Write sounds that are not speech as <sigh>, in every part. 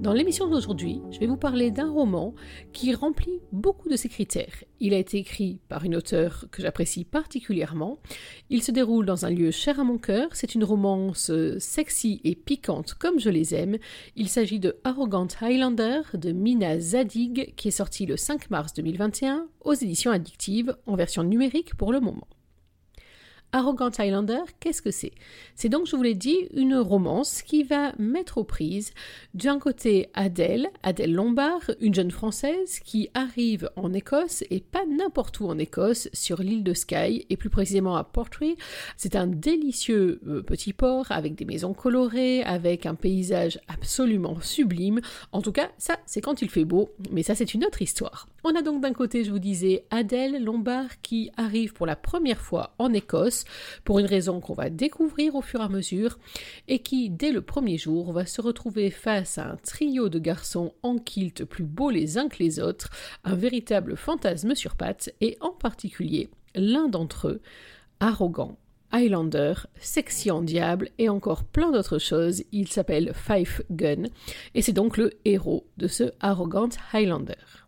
Dans l'émission d'aujourd'hui, je vais vous parler d'un roman qui remplit beaucoup de ces critères. Il a été écrit par une auteure que j'apprécie particulièrement. Il se déroule dans un lieu cher à mon cœur. C'est une romance euh, sexy et piquante comme je les aime. Il s'agit de Arrogant Highlander de Mina Zadig qui est sorti le 5 mars 2021 aux éditions addictives en version numérique pour le moment. Arrogant Highlander, qu'est-ce que c'est? C'est donc, je vous l'ai dit, une romance qui va mettre aux prises d'un côté Adèle, Adèle Lombard, une jeune française qui arrive en Écosse et pas n'importe où en Écosse, sur l'île de Skye et plus précisément à Portree. C'est un délicieux euh, petit port avec des maisons colorées, avec un paysage absolument sublime. En tout cas, ça c'est quand il fait beau, mais ça c'est une autre histoire. On a donc d'un côté, je vous disais, Adèle Lombard qui arrive pour la première fois en Écosse pour une raison qu'on va découvrir au fur et à mesure, et qui, dès le premier jour, va se retrouver face à un trio de garçons en kilt plus beaux les uns que les autres, un véritable fantasme sur pattes, et en particulier l'un d'entre eux, arrogant, Highlander, sexy en diable et encore plein d'autres choses. Il s'appelle Five Gun et c'est donc le héros de ce arrogant Highlander.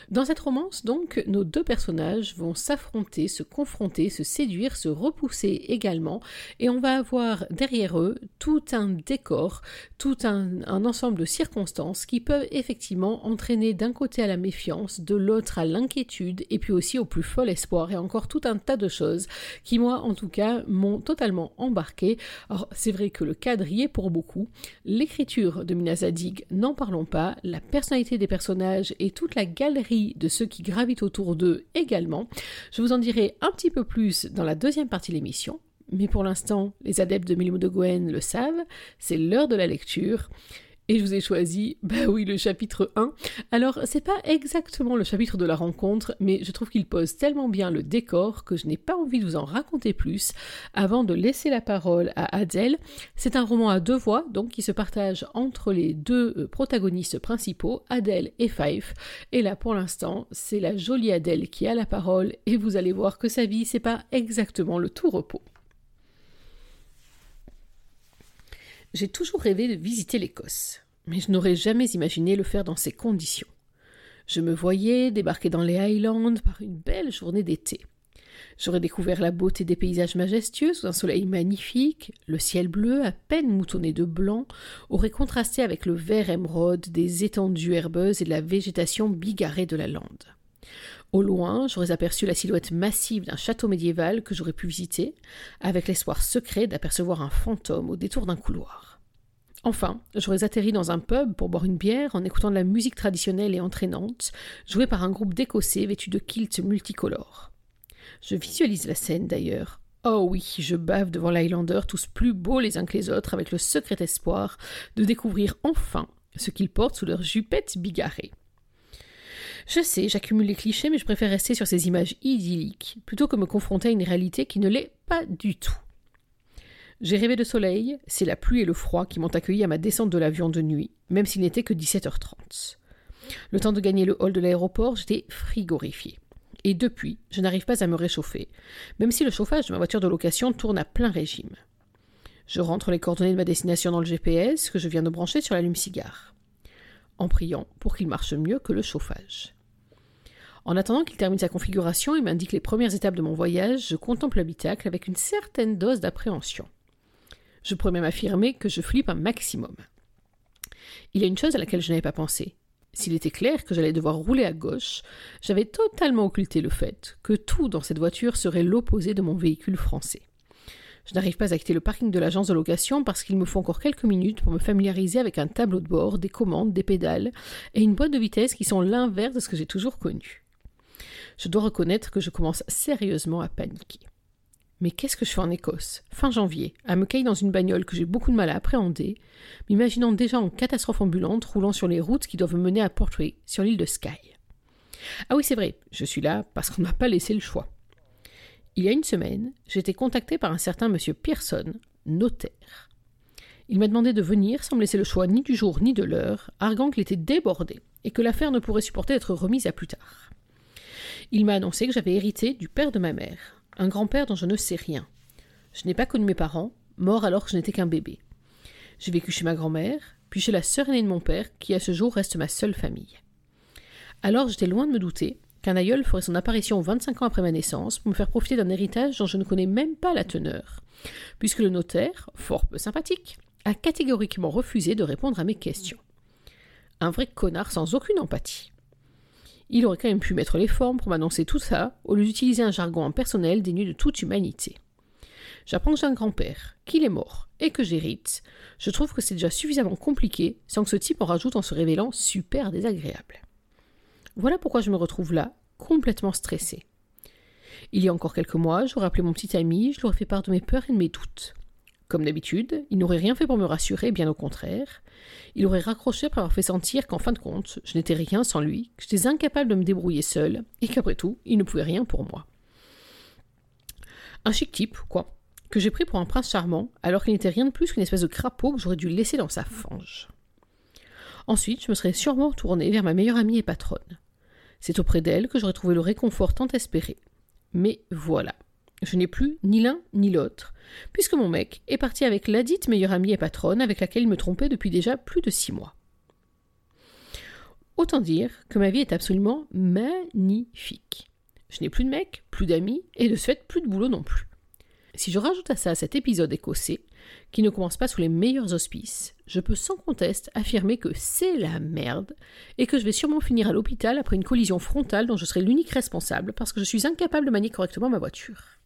Dans cette romance, donc, nos deux personnages vont s'affronter, se confronter, se séduire, se repousser également, et on va avoir derrière eux tout un décor, tout un, ensemble de circonstances qui peuvent effectivement entraîner d'un côté à la méfiance, de l'autre à l'inquiétude, et puis aussi au plus fol espoir, et encore tout un tas de choses qui, moi, en tout cas, m'ont totalement embarqué. Alors, c'est vrai que le cadre y est pour beaucoup. L'écriture de Mina Zadig, n'en parlons pas, la personnalité des personnages et toute la galerie de ceux qui gravitent autour d'eux également. Je vous en dirai un petit peu plus dans la deuxième partie de l'émission, mais pour l'instant, les adeptes de Milmo de Gwen le savent, c'est l'heure de la lecture. Et je vous ai choisi, bah oui, le chapitre 1. Alors, c'est pas exactement le chapitre de la rencontre, mais je trouve qu'il pose tellement bien le décor que je n'ai pas envie de vous en raconter plus avant de laisser la parole à Adèle. C'est un roman à deux voix, donc qui se partage entre les deux euh, protagonistes principaux, Adèle et Fife. Et là, pour l'instant, c'est la jolie Adèle qui a la parole, et vous allez voir que sa vie, c'est pas exactement le tout repos. J'ai toujours rêvé de visiter l'Écosse, mais je n'aurais jamais imaginé le faire dans ces conditions. Je me voyais débarquer dans les Highlands par une belle journée d'été. J'aurais découvert la beauté des paysages majestueux sous un soleil magnifique, le ciel bleu, à peine moutonné de blanc, aurait contrasté avec le vert émeraude des étendues herbeuses et de la végétation bigarrée de la lande. Au loin, j'aurais aperçu la silhouette massive d'un château médiéval que j'aurais pu visiter, avec l'espoir secret d'apercevoir un fantôme au détour d'un couloir. Enfin, j'aurais atterri dans un pub pour boire une bière en écoutant de la musique traditionnelle et entraînante, jouée par un groupe d'Écossais vêtus de kilts multicolores. Je visualise la scène d'ailleurs. Oh oui, je bave devant l'Highlander, tous plus beaux les uns que les autres, avec le secret espoir de découvrir enfin ce qu'ils portent sous leurs jupettes bigarrées. Je sais, j'accumule les clichés, mais je préfère rester sur ces images idylliques, plutôt que me confronter à une réalité qui ne l'est pas du tout. J'ai rêvé de soleil, c'est la pluie et le froid qui m'ont accueilli à ma descente de l'avion de nuit, même s'il n'était que 17h30. Le temps de gagner le hall de l'aéroport, j'étais frigorifié. Et depuis, je n'arrive pas à me réchauffer, même si le chauffage de ma voiture de location tourne à plein régime. Je rentre les coordonnées de ma destination dans le GPS que je viens de brancher sur l'allume-cigare en priant pour qu'il marche mieux que le chauffage. En attendant qu'il termine sa configuration et m'indique les premières étapes de mon voyage, je contemple l'habitacle avec une certaine dose d'appréhension. Je pourrais même affirmer que je flippe un maximum. Il y a une chose à laquelle je n'avais pas pensé. S'il était clair que j'allais devoir rouler à gauche, j'avais totalement occulté le fait que tout dans cette voiture serait l'opposé de mon véhicule français. Je n'arrive pas à quitter le parking de l'agence de location parce qu'il me faut encore quelques minutes pour me familiariser avec un tableau de bord, des commandes, des pédales et une boîte de vitesse qui sont l'inverse de ce que j'ai toujours connu. Je dois reconnaître que je commence sérieusement à paniquer. Mais qu'est-ce que je fais en Écosse, fin janvier, à me cailler dans une bagnole que j'ai beaucoup de mal à appréhender, m'imaginant déjà en catastrophe ambulante roulant sur les routes qui doivent mener à Portray, sur l'île de Skye. Ah oui, c'est vrai, je suis là parce qu'on ne m'a pas laissé le choix. Il y a une semaine, j'ai été contacté par un certain monsieur Pearson, notaire. Il m'a demandé de venir sans me laisser le choix ni du jour ni de l'heure, arguant qu'il était débordé et que l'affaire ne pourrait supporter d'être remise à plus tard. Il m'a annoncé que j'avais hérité du père de ma mère, un grand-père dont je ne sais rien. Je n'ai pas connu mes parents, morts alors que je n'étais qu'un bébé. J'ai vécu chez ma grand-mère, puis chez la sœur aînée de mon père, qui à ce jour reste ma seule famille. Alors j'étais loin de me douter qu'un aïeul ferait son apparition 25 ans après ma naissance pour me faire profiter d'un héritage dont je ne connais même pas la teneur, puisque le notaire, fort peu sympathique, a catégoriquement refusé de répondre à mes questions. Un vrai connard sans aucune empathie. Il aurait quand même pu mettre les formes pour m'annoncer tout ça, au lieu d'utiliser un jargon impersonnel dénué de toute humanité. J'apprends que j'ai un grand-père, qu'il est mort, et que j'hérite. Je trouve que c'est déjà suffisamment compliqué, sans que ce type en rajoute en se révélant super désagréable. Voilà pourquoi je me retrouve là, complètement stressée. Il y a encore quelques mois, j'aurais appelé mon petit ami, je lui aurais fait part de mes peurs et de mes doutes. Comme d'habitude, il n'aurait rien fait pour me rassurer, bien au contraire. Il aurait raccroché après avoir fait sentir qu'en fin de compte, je n'étais rien sans lui, que j'étais incapable de me débrouiller seul, et qu'après tout, il ne pouvait rien pour moi. Un chic type, quoi, que j'ai pris pour un prince charmant, alors qu'il n'était rien de plus qu'une espèce de crapaud que j'aurais dû laisser dans sa fange. Ensuite, je me serais sûrement tournée vers ma meilleure amie et patronne. C'est auprès d'elle que j'aurais trouvé le réconfort tant espéré. Mais voilà, je n'ai plus ni l'un ni l'autre, puisque mon mec est parti avec ladite meilleure amie et patronne avec laquelle il me trompait depuis déjà plus de six mois. Autant dire que ma vie est absolument magnifique. Je n'ai plus de mec, plus d'amis, et de ce fait plus de boulot non plus. Si je rajoute à ça cet épisode écossais, qui ne commence pas sous les meilleurs auspices, je peux sans conteste affirmer que c'est la merde et que je vais sûrement finir à l'hôpital après une collision frontale dont je serai l'unique responsable parce que je suis incapable de manier correctement ma voiture.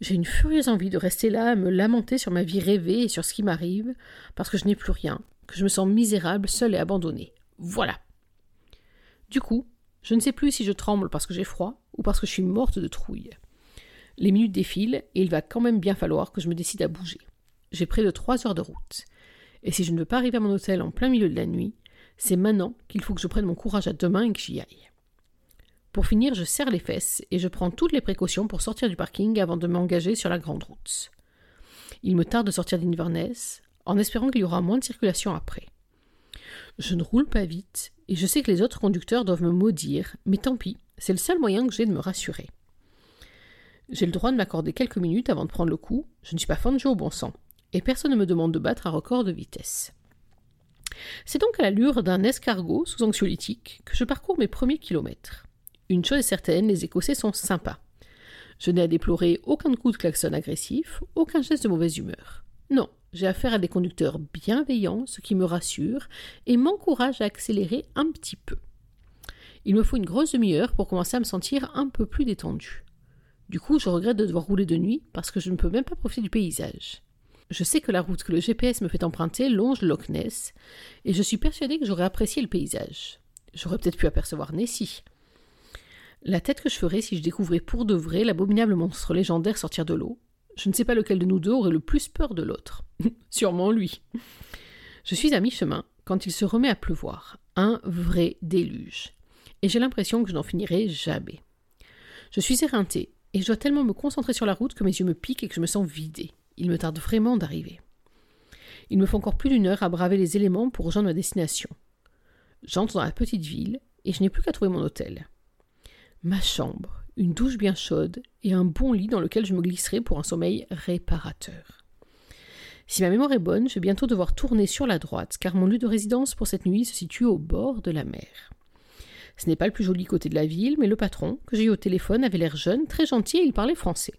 J'ai une furieuse envie de rester là à me lamenter sur ma vie rêvée et sur ce qui m'arrive parce que je n'ai plus rien, que je me sens misérable, seule et abandonnée. Voilà. Du coup, je ne sais plus si je tremble parce que j'ai froid ou parce que je suis morte de trouille. Les minutes défilent et il va quand même bien falloir que je me décide à bouger. J'ai près de trois heures de route. Et si je ne veux pas arriver à mon hôtel en plein milieu de la nuit, c'est maintenant qu'il faut que je prenne mon courage à deux mains et que j'y aille. Pour finir, je serre les fesses et je prends toutes les précautions pour sortir du parking avant de m'engager sur la grande route. Il me tarde de sortir d'Inverness, en espérant qu'il y aura moins de circulation après. Je ne roule pas vite, et je sais que les autres conducteurs doivent me maudire, mais tant pis, c'est le seul moyen que j'ai de me rassurer. J'ai le droit de m'accorder quelques minutes avant de prendre le coup, je ne suis pas fan de jouer au bon sang, et personne ne me demande de battre un record de vitesse. C'est donc à l'allure d'un escargot sous anxiolytique que je parcours mes premiers kilomètres. Une chose est certaine, les Écossais sont sympas. Je n'ai à déplorer aucun coup de klaxon agressif, aucun geste de mauvaise humeur. Non, j'ai affaire à des conducteurs bienveillants, ce qui me rassure et m'encourage à accélérer un petit peu. Il me faut une grosse demi-heure pour commencer à me sentir un peu plus détendu. Du coup, je regrette de devoir rouler de nuit parce que je ne peux même pas profiter du paysage. Je sais que la route que le GPS me fait emprunter longe Loch Ness, et je suis persuadée que j'aurais apprécié le paysage. J'aurais peut-être pu apercevoir Nessie. La tête que je ferais si je découvrais pour de vrai l'abominable monstre légendaire sortir de l'eau. Je ne sais pas lequel de nous deux aurait le plus peur de l'autre. <laughs> Sûrement lui. Je suis à mi-chemin quand il se remet à pleuvoir. Un vrai déluge. Et j'ai l'impression que je n'en finirai jamais. Je suis éreintée et je dois tellement me concentrer sur la route que mes yeux me piquent et que je me sens vidée. Il me tarde vraiment d'arriver. Il me faut encore plus d'une heure à braver les éléments pour rejoindre ma destination. J'entre dans la petite ville et je n'ai plus qu'à trouver mon hôtel. Ma chambre, une douche bien chaude et un bon lit dans lequel je me glisserai pour un sommeil réparateur. Si ma mémoire est bonne, je vais bientôt devoir tourner sur la droite car mon lieu de résidence pour cette nuit se situe au bord de la mer. Ce n'est pas le plus joli côté de la ville, mais le patron, que j'ai eu au téléphone, avait l'air jeune, très gentil et il parlait français.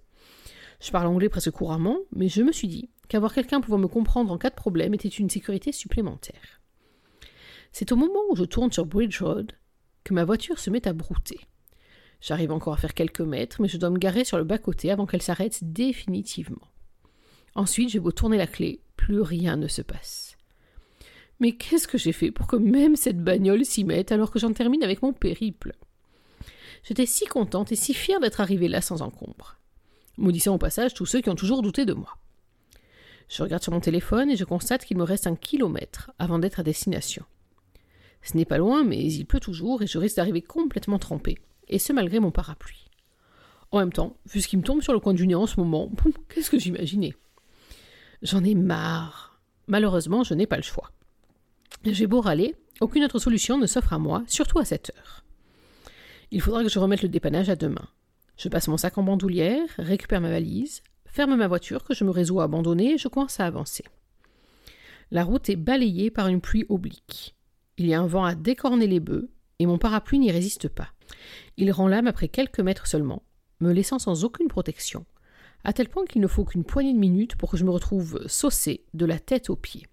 Je parle anglais presque couramment, mais je me suis dit qu'avoir quelqu'un pouvant me comprendre en cas de problème était une sécurité supplémentaire. C'est au moment où je tourne sur Bridge Road que ma voiture se met à brouter. J'arrive encore à faire quelques mètres, mais je dois me garer sur le bas-côté avant qu'elle s'arrête définitivement. Ensuite, j'ai beau tourner la clé, plus rien ne se passe. Mais qu'est-ce que j'ai fait pour que même cette bagnole s'y mette alors que j'en termine avec mon périple? J'étais si contente et si fière d'être arrivée là sans encombre. Maudissant au passage tous ceux qui ont toujours douté de moi. Je regarde sur mon téléphone et je constate qu'il me reste un kilomètre avant d'être à destination. Ce n'est pas loin, mais il pleut toujours et je risque d'arriver complètement trempée, et ce malgré mon parapluie. En même temps, vu ce qui me tombe sur le coin du nez en ce moment, qu'est-ce que j'imaginais? J'en ai marre malheureusement, je n'ai pas le choix. J'ai beau râler, aucune autre solution ne s'offre à moi, surtout à cette heure. Il faudra que je remette le dépannage à demain. Je passe mon sac en bandoulière, récupère ma valise, ferme ma voiture que je me résous à abandonner et je commence à avancer. La route est balayée par une pluie oblique. Il y a un vent à décorner les bœufs et mon parapluie n'y résiste pas. Il rend l'âme après quelques mètres seulement, me laissant sans aucune protection, à tel point qu'il ne faut qu'une poignée de minutes pour que je me retrouve saucé de la tête aux pieds.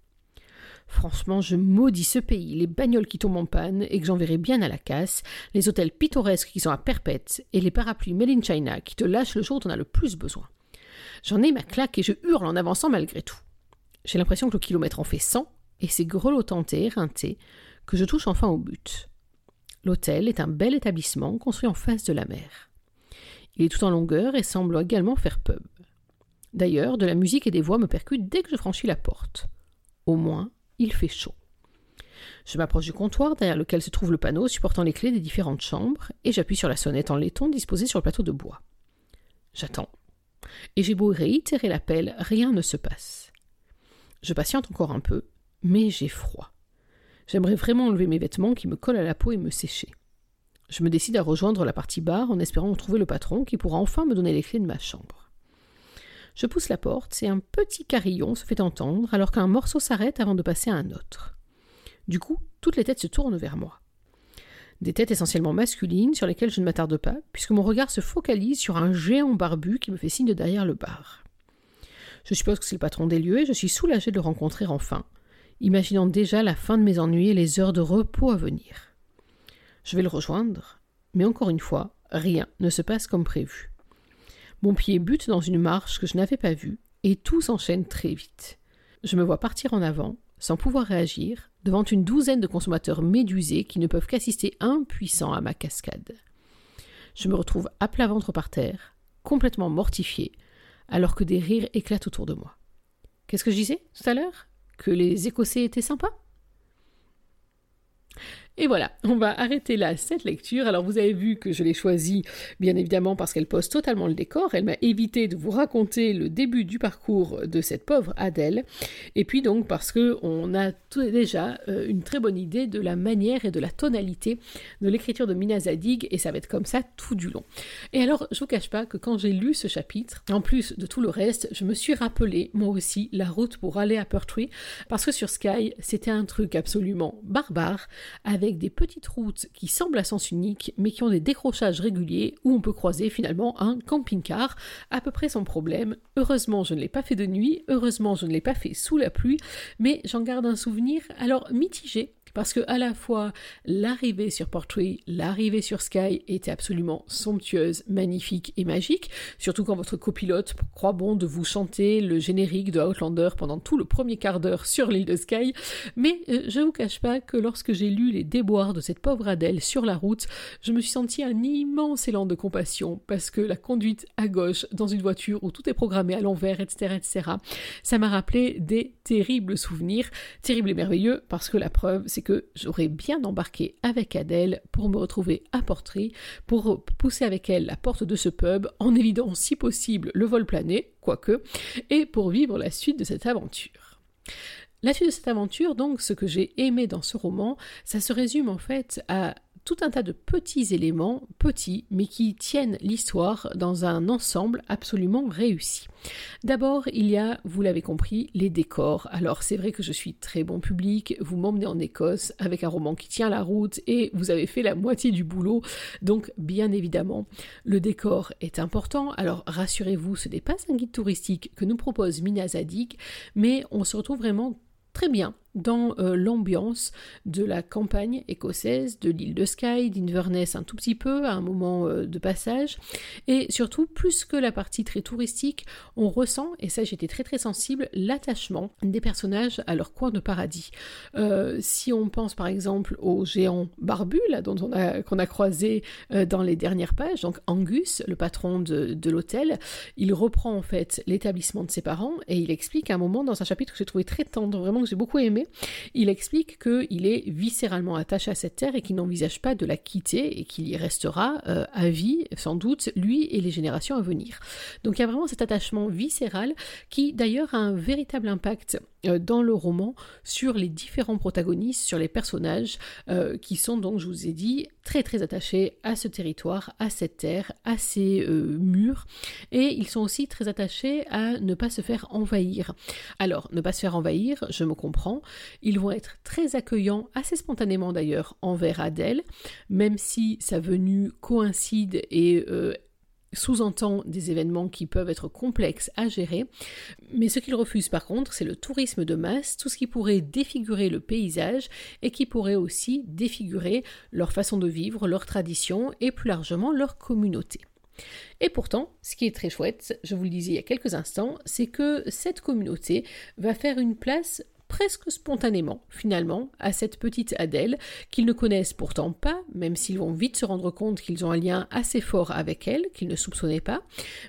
Franchement, je maudis ce pays, les bagnoles qui tombent en panne et que j'enverrai bien à la casse, les hôtels pittoresques qui sont à perpète et les parapluies made in China qui te lâchent le jour où t'en as le plus besoin. J'en ai ma claque et je hurle en avançant malgré tout. J'ai l'impression que le kilomètre en fait 100 et c'est grelottant et éreinté que je touche enfin au but. L'hôtel est un bel établissement construit en face de la mer. Il est tout en longueur et semble également faire pub. D'ailleurs, de la musique et des voix me percutent dès que je franchis la porte. Au moins, il fait chaud. Je m'approche du comptoir derrière lequel se trouve le panneau supportant les clés des différentes chambres et j'appuie sur la sonnette en laiton disposée sur le plateau de bois. J'attends. Et j'ai beau réitérer l'appel, rien ne se passe. Je patiente encore un peu, mais j'ai froid. J'aimerais vraiment enlever mes vêtements qui me collent à la peau et me sécher. Je me décide à rejoindre la partie bar en espérant trouver le patron qui pourra enfin me donner les clés de ma chambre. Je pousse la porte et un petit carillon se fait entendre alors qu'un morceau s'arrête avant de passer à un autre. Du coup, toutes les têtes se tournent vers moi. Des têtes essentiellement masculines sur lesquelles je ne m'attarde pas, puisque mon regard se focalise sur un géant barbu qui me fait signe de derrière le bar. Je suppose que c'est le patron des lieux et je suis soulagé de le rencontrer enfin, imaginant déjà la fin de mes ennuis et les heures de repos à venir. Je vais le rejoindre, mais encore une fois, rien ne se passe comme prévu. Mon pied bute dans une marche que je n'avais pas vue, et tout s'enchaîne très vite. Je me vois partir en avant, sans pouvoir réagir, devant une douzaine de consommateurs médusés qui ne peuvent qu'assister impuissants à ma cascade. Je me retrouve à plat ventre par terre, complètement mortifié, alors que des rires éclatent autour de moi. Qu'est-ce que je disais tout à l'heure? Que les Écossais étaient sympas? Et voilà, on va arrêter là cette lecture. Alors vous avez vu que je l'ai choisie bien évidemment parce qu'elle pose totalement le décor. Elle m'a évité de vous raconter le début du parcours de cette pauvre Adèle. Et puis donc parce que on a déjà euh, une très bonne idée de la manière et de la tonalité de l'écriture de Mina Zadig et ça va être comme ça tout du long. Et alors je vous cache pas que quand j'ai lu ce chapitre, en plus de tout le reste, je me suis rappelé moi aussi la route pour aller à Pertwee parce que sur Sky c'était un truc absolument barbare avec des petites routes qui semblent à sens unique, mais qui ont des décrochages réguliers où on peut croiser finalement un camping-car. À peu près sans problème. Heureusement, je ne l'ai pas fait de nuit, heureusement, je ne l'ai pas fait sous la pluie, mais j'en garde un souvenir alors mitigé parce que à la fois l'arrivée sur Portrait, l'arrivée sur Sky était absolument somptueuse, magnifique et magique, surtout quand votre copilote croit bon de vous chanter le générique de Outlander pendant tout le premier quart d'heure sur l'île de Sky, mais euh, je vous cache pas que lorsque j'ai lu les déboires de cette pauvre Adèle sur la route, je me suis senti un immense élan de compassion, parce que la conduite à gauche dans une voiture où tout est programmé à l'envers, etc., etc., ça m'a rappelé des terribles souvenirs, terribles et merveilleux, parce que la preuve, c'est que j'aurais bien embarqué avec Adèle pour me retrouver à Portry, pour pousser avec elle la porte de ce pub, en évidant si possible le vol plané, quoique, et pour vivre la suite de cette aventure. La suite de cette aventure, donc, ce que j'ai aimé dans ce roman, ça se résume en fait à tout un tas de petits éléments, petits, mais qui tiennent l'histoire dans un ensemble absolument réussi. D'abord, il y a, vous l'avez compris, les décors. Alors c'est vrai que je suis très bon public, vous m'emmenez en Écosse avec un roman qui tient la route et vous avez fait la moitié du boulot, donc bien évidemment, le décor est important. Alors rassurez-vous, ce n'est pas un guide touristique que nous propose Mina Zadig, mais on se retrouve vraiment très bien dans euh, l'ambiance de la campagne écossaise, de l'île de Skye, d'Inverness un tout petit peu, à un moment euh, de passage. Et surtout, plus que la partie très touristique, on ressent, et ça j'étais très très sensible, l'attachement des personnages à leur coin de paradis. Euh, si on pense par exemple au géant barbu, là, dont on a, qu'on a croisé dans les dernières pages, donc Angus, le patron de, de l'hôtel, il reprend en fait l'établissement de ses parents et il explique à un moment dans un chapitre que j'ai trouvé très tendre, vraiment que j'ai beaucoup aimé, Il explique qu'il est viscéralement attaché à cette terre et qu'il n'envisage pas de la quitter et qu'il y restera euh, à vie, sans doute, lui et les générations à venir. Donc il y a vraiment cet attachement viscéral qui d'ailleurs a un véritable impact dans le roman sur les différents protagonistes, sur les personnages euh, qui sont donc, je vous ai dit, très très attachés à ce territoire, à cette terre, à ces euh, murs, et ils sont aussi très attachés à ne pas se faire envahir. Alors, ne pas se faire envahir, je me comprends, ils vont être très accueillants, assez spontanément d'ailleurs, envers Adèle, même si sa venue coïncide et sous-entend des événements qui peuvent être complexes à gérer, mais ce qu'ils refusent par contre, c'est le tourisme de masse, tout ce qui pourrait défigurer le paysage et qui pourrait aussi défigurer leur façon de vivre, leur tradition et plus largement leur communauté. Et pourtant, ce qui est très chouette, je vous le disais il y a quelques instants, c'est que cette communauté va faire une place presque spontanément, finalement, à cette petite Adèle, qu'ils ne connaissent pourtant pas, même s'ils vont vite se rendre compte qu'ils ont un lien assez fort avec elle, qu'ils ne soupçonnaient pas.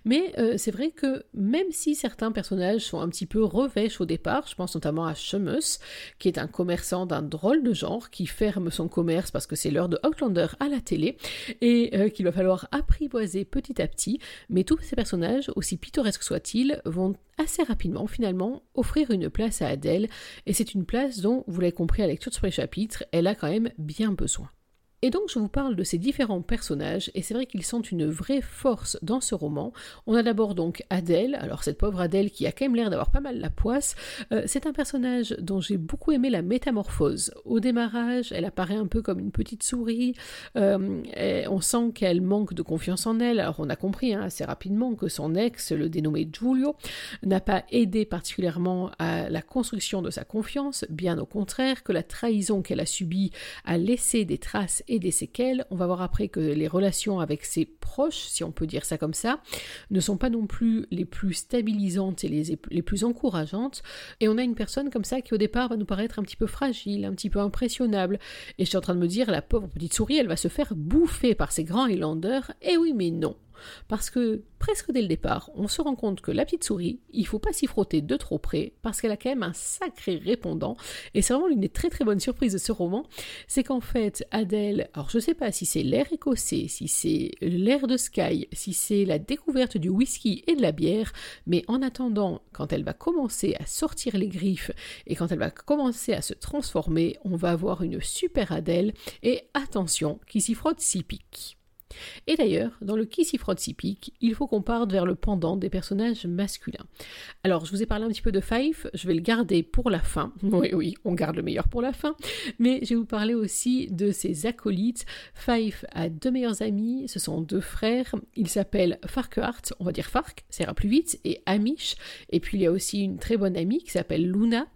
Mais euh, c'est vrai que même si certains personnages sont un petit peu revêches au départ, je pense notamment à Shemus, qui est un commerçant d'un drôle de genre, qui ferme son commerce parce que c'est l'heure de Outlander à la télé, et euh, qu'il va falloir apprivoiser petit à petit, mais tous ces personnages, aussi pittoresques soient-ils, vont assez rapidement finalement offrir une place à Adèle, et c'est une place dont, vous l'avez compris à la lecture de ce chapitre, elle a quand même bien besoin. Et donc je vous parle de ces différents personnages, et c'est vrai qu'ils sont une vraie force dans ce roman. On a d'abord donc Adèle, alors cette pauvre Adèle qui a quand même l'air d'avoir pas mal la poisse, euh, c'est un personnage dont j'ai beaucoup aimé la métamorphose. Au démarrage, elle apparaît un peu comme une petite souris, euh, on sent qu'elle manque de confiance en elle, alors on a compris hein, assez rapidement que son ex, le dénommé Giulio, n'a pas aidé particulièrement à la construction de sa confiance, bien au contraire, que la trahison qu'elle a subie a laissé des traces des séquelles. On va voir après que les relations avec ses proches, si on peut dire ça comme ça, ne sont pas non plus les plus stabilisantes et les, les plus encourageantes. Et on a une personne comme ça qui au départ va nous paraître un petit peu fragile, un petit peu impressionnable. Et je suis en train de me dire, la pauvre petite souris, elle va se faire bouffer par ces grands Highlanders. Et oui, mais non. Parce que presque dès le départ, on se rend compte que la petite souris, il faut pas s'y frotter de trop près, parce qu'elle a quand même un sacré répondant. Et c'est vraiment l'une des très très bonnes surprises de ce roman, c'est qu'en fait, Adèle, alors je sais pas si c'est l'air écossais, si c'est l'air de Sky, si c'est la découverte du whisky et de la bière, mais en attendant, quand elle va commencer à sortir les griffes et quand elle va commencer à se transformer, on va avoir une super Adèle, et attention, qui s'y frotte si pique. Et d'ailleurs, dans le Qui s'y frotte s'y pique, il faut qu'on parte vers le pendant des personnages masculins. Alors, je vous ai parlé un petit peu de Fife, je vais le garder pour la fin. <laughs> Oui, oui, on garde le meilleur pour la fin. Mais je vais vous parler aussi de ses acolytes. Fife a deux meilleurs amis, ce sont deux frères. Ils s'appellent Farquhart, on va dire Fark, ça ira plus vite, et Amish. Et puis il y a aussi une très bonne amie qui s'appelle Luna.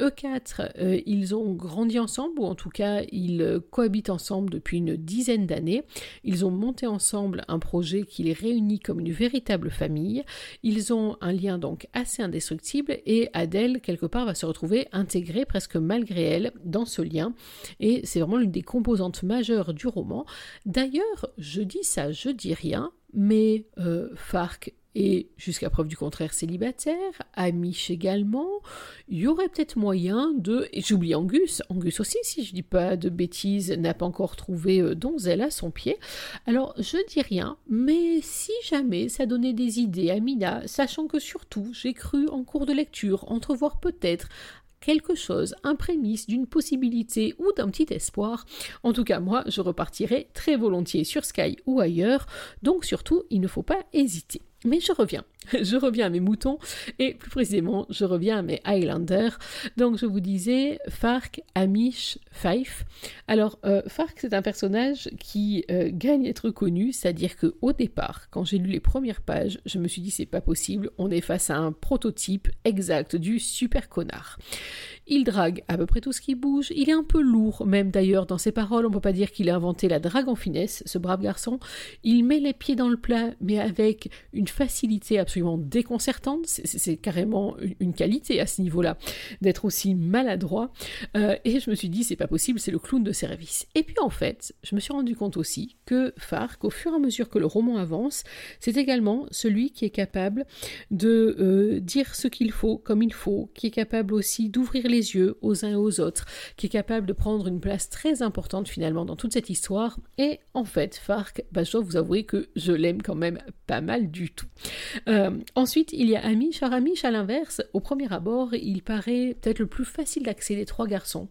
Eux quatre, euh, ils ont grandi ensemble, ou en tout cas, ils cohabitent ensemble depuis une dizaine d'années. Ils ont monter ensemble un projet qui les réunit comme une véritable famille. Ils ont un lien donc assez indestructible et Adèle, quelque part, va se retrouver intégrée presque malgré elle dans ce lien. Et c'est vraiment l'une des composantes majeures du roman. D'ailleurs, je dis ça, je dis rien, mais euh, Farc et jusqu'à preuve du contraire célibataire, Amish également, il y aurait peut-être moyen de... J'oublie Angus, Angus aussi, si je dis pas de bêtises, n'a pas encore trouvé euh, donzelle à son pied. Alors je dis rien, mais si jamais ça donnait des idées à Mina, sachant que surtout j'ai cru en cours de lecture entrevoir peut-être quelque chose, un prémisse d'une possibilité ou d'un petit espoir. En tout cas, moi, je repartirai très volontiers sur Sky ou ailleurs, donc surtout, il ne faut pas hésiter. Mais je reviens. <laughs> Je reviens à mes moutons et plus précisément, je reviens à mes Highlanders. Donc, je vous disais Fark, Amish, Fife. Alors, euh, Fark, c'est un personnage qui euh, gagne à être connu, c'est-à-dire que au départ, quand j'ai lu les premières pages, je me suis dit c'est pas possible, on est face à un prototype exact du super connard. Il drague à peu près tout ce qui bouge, il est un peu lourd, même d'ailleurs dans ses paroles, on peut pas dire qu'il a inventé la drague en finesse, ce brave garçon. Il met les pieds dans le plat, mais avec une facilité absolue absolument déconcertante. C'est carrément une qualité à ce niveau-là d'être aussi maladroit. Euh, et je me suis dit, c'est pas possible, c'est le clown de service. Et puis en fait, je me suis rendu compte aussi que Farc, au fur et à mesure que le roman avance, c'est également celui qui est capable de euh, dire ce qu'il faut comme il faut, qui est capable aussi d'ouvrir les yeux aux uns et aux autres, qui est capable de prendre une place très importante finalement dans toute cette histoire. Et en fait, Farc, bah, je dois vous avouer que je l'aime quand même pas mal du tout. Euh, ensuite, il y a Amish. Alors Amish, à l'inverse, au premier abord, il paraît peut-être le plus facile d'accès des trois garçons.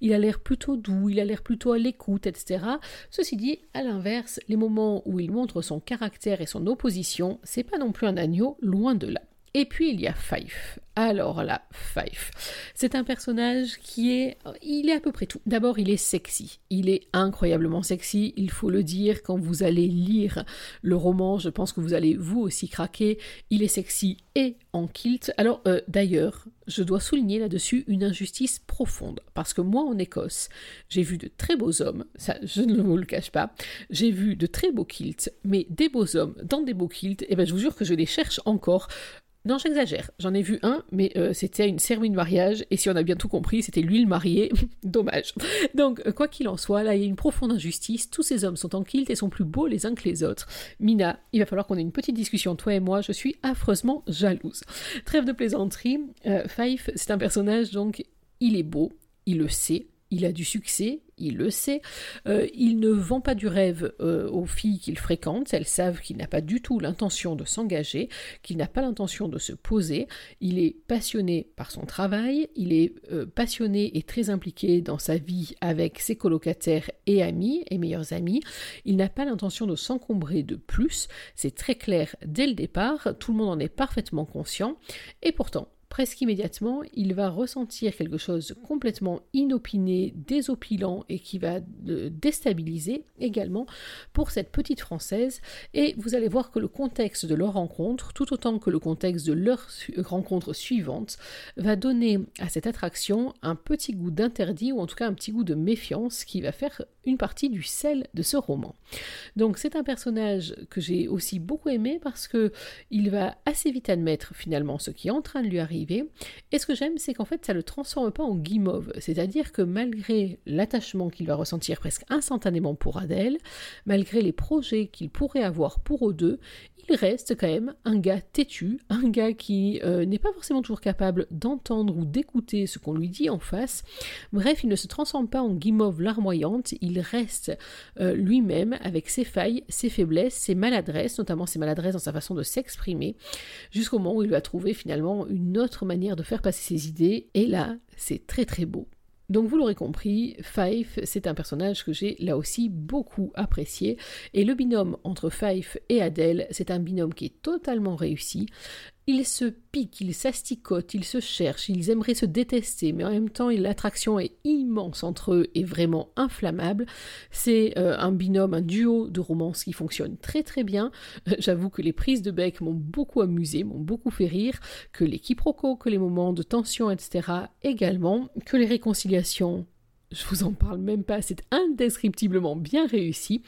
Il a l'air plutôt doux, il a l'air plutôt à l'écoute, etc. Ceci dit, à l'inverse, les moments où il montre son caractère et son opposition, c'est pas non plus un agneau, loin de là. Et puis il y a Fife. Alors là, Fife, c'est un personnage qui est... Il est à peu près tout. D'abord, il est sexy. Il est incroyablement sexy, il faut le dire. Quand vous allez lire le roman, je pense que vous allez vous aussi craquer. Il est sexy et en kilt. Alors euh, d'ailleurs, je dois souligner là-dessus une injustice profonde. Parce que moi, en Écosse, j'ai vu de très beaux hommes, ça je ne vous le cache pas. J'ai vu de très beaux kilts, mais des beaux hommes dans des beaux kilts, et eh ben je vous jure que je les cherche encore. Non, j'exagère. J'en ai vu un, mais euh, c'était une cérémonie de mariage, et si on a bien tout compris, c'était lui le marié. <laughs> Dommage. Donc, euh, quoi qu'il en soit, là, il y a une profonde injustice. Tous ces hommes sont en kilt et sont plus beaux les uns que les autres. Mina, il va falloir qu'on ait une petite discussion, toi et moi. Je suis affreusement jalouse. Trêve de plaisanterie. Euh, Fife, c'est un personnage, donc, il est beau, il le sait, il a du succès, il le sait. Euh, il ne vend pas du rêve euh, aux filles qu'il fréquente. Elles savent qu'il n'a pas du tout l'intention de s'engager, qu'il n'a pas l'intention de se poser. Il est passionné par son travail. Il est euh, passionné et très impliqué dans sa vie avec ses colocataires et amis et meilleurs amis. Il n'a pas l'intention de s'encombrer de plus. C'est très clair dès le départ. Tout le monde en est parfaitement conscient. Et pourtant, presque immédiatement, il va ressentir quelque chose complètement inopiné, désopilant et qui va déstabiliser également pour cette petite Française. Et vous allez voir que le contexte de leur rencontre, tout autant que le contexte de leur rencontre suivante, va donner à cette attraction un petit goût d'interdit ou en tout cas un petit goût de méfiance qui va faire une partie du sel de ce roman. Donc c'est un personnage que j'ai aussi beaucoup aimé parce que il va assez vite admettre finalement ce qui est en train de lui arriver et ce que j'aime, c'est qu'en fait, ça ne le transforme pas en guimauve. C'est-à-dire que malgré l'attachement qu'il va ressentir presque instantanément pour Adèle, malgré les projets qu'il pourrait avoir pour eux deux, il reste quand même un gars têtu, un gars qui euh, n'est pas forcément toujours capable d'entendre ou d'écouter ce qu'on lui dit en face. Bref, il ne se transforme pas en guimauve larmoyante, il reste euh, lui-même avec ses failles, ses faiblesses, ses maladresses, notamment ses maladresses dans sa façon de s'exprimer, jusqu'au moment où il va trouver finalement une autre manière de faire passer ses idées, et là, c'est très très beau. Donc vous l'aurez compris, Fife, c'est un personnage que j'ai là aussi beaucoup apprécié. Et le binôme entre Fife et Adèle, c'est un binôme qui est totalement réussi. Ils se piquent, ils s'asticotent, ils se cherchent, ils aimeraient se détester, mais en même temps l'attraction est immense entre eux et vraiment inflammable. C'est euh, un binôme, un duo de romance qui fonctionne très très bien. Euh, j'avoue que les prises de bec m'ont beaucoup amusé, m'ont beaucoup fait rire, que les quiproquos, que les moments de tension, etc. également, que les réconciliations je vous en parle même pas, c'est indescriptiblement bien réussi.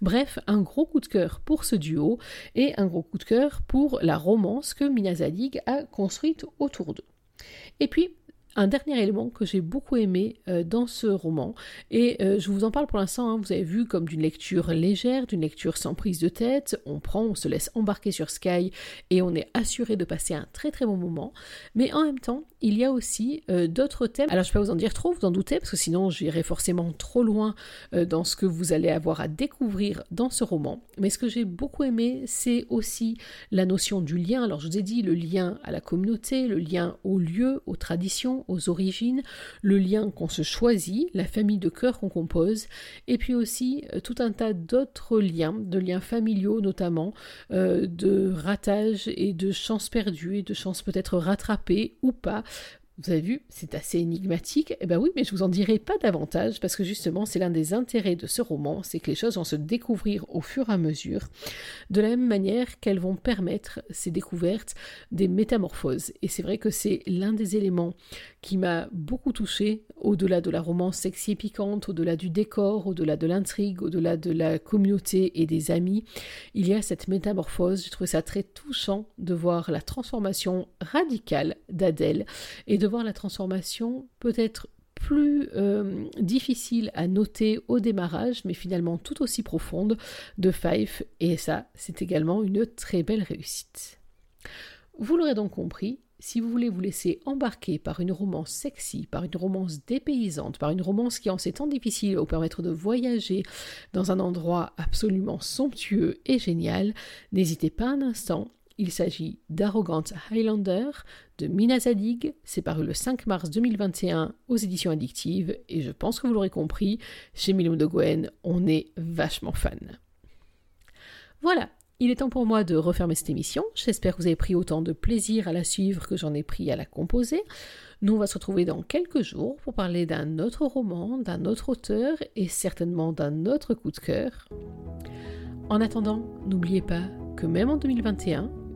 Bref, un gros coup de cœur pour ce duo et un gros coup de cœur pour la romance que Mina Zadig a construite autour d'eux. Et puis, un dernier élément que j'ai beaucoup aimé euh, dans ce roman, et euh, je vous en parle pour l'instant, hein, vous avez vu comme d'une lecture légère, d'une lecture sans prise de tête, on prend, on se laisse embarquer sur Sky et on est assuré de passer un très très bon moment, mais en même temps, il y a aussi euh, d'autres thèmes. Alors je peux pas vous en dire trop, vous en doutez, parce que sinon j'irai forcément trop loin dans ce que vous allez avoir à découvrir dans ce roman, mais ce que j'ai beaucoup aimé, c'est aussi la notion du lien. Alors je vous ai dit le lien à la communauté, le lien au lieu, aux traditions, aux origines, le lien qu'on se choisit, la famille de cœur qu'on compose, et puis aussi euh, tout un tas d'autres liens, de liens familiaux notamment, euh, de ratage et de chances perdues et de chances peut-être rattrapées ou pas Vous avez vu, c'est assez énigmatique. Eh bien oui, mais je vous en dirai pas davantage parce que justement, c'est l'un des intérêts de ce roman, c'est que les choses vont se découvrir au fur et à mesure, de la même manière qu'elles vont permettre ces découvertes des métamorphoses. Et c'est vrai que c'est l'un des éléments qui m'a beaucoup touché, au-delà de la romance sexy et piquante, au-delà du décor, au-delà de l'intrigue, au-delà de la communauté et des amis. Il y a cette métamorphose. Je trouve ça très touchant de voir la transformation radicale d'Adèle et de la transformation peut-être plus euh, difficile à noter au démarrage, mais finalement tout aussi profonde de Fife, et ça, c'est également une très belle réussite. Vous l'aurez donc compris, si vous voulez vous laisser embarquer par une romance sexy, par une romance dépaysante, par une romance qui en ces temps difficiles vous permettre de voyager dans un endroit absolument somptueux et génial, n'hésitez pas un instant il s'agit d'Arrogant Highlander de Mina Zadig. C'est paru le 5 mars 2021 aux éditions addictives et je pense que vous l'aurez compris, chez Millum de Gwen, on est vachement fan. Voilà, il est temps pour moi de refermer cette émission. J'espère que vous avez pris autant de plaisir à la suivre que j'en ai pris à la composer. Nous, on va se retrouver dans quelques jours pour parler d'un autre roman, d'un autre auteur et certainement d'un autre coup de cœur. En attendant, n'oubliez pas que même en 2021,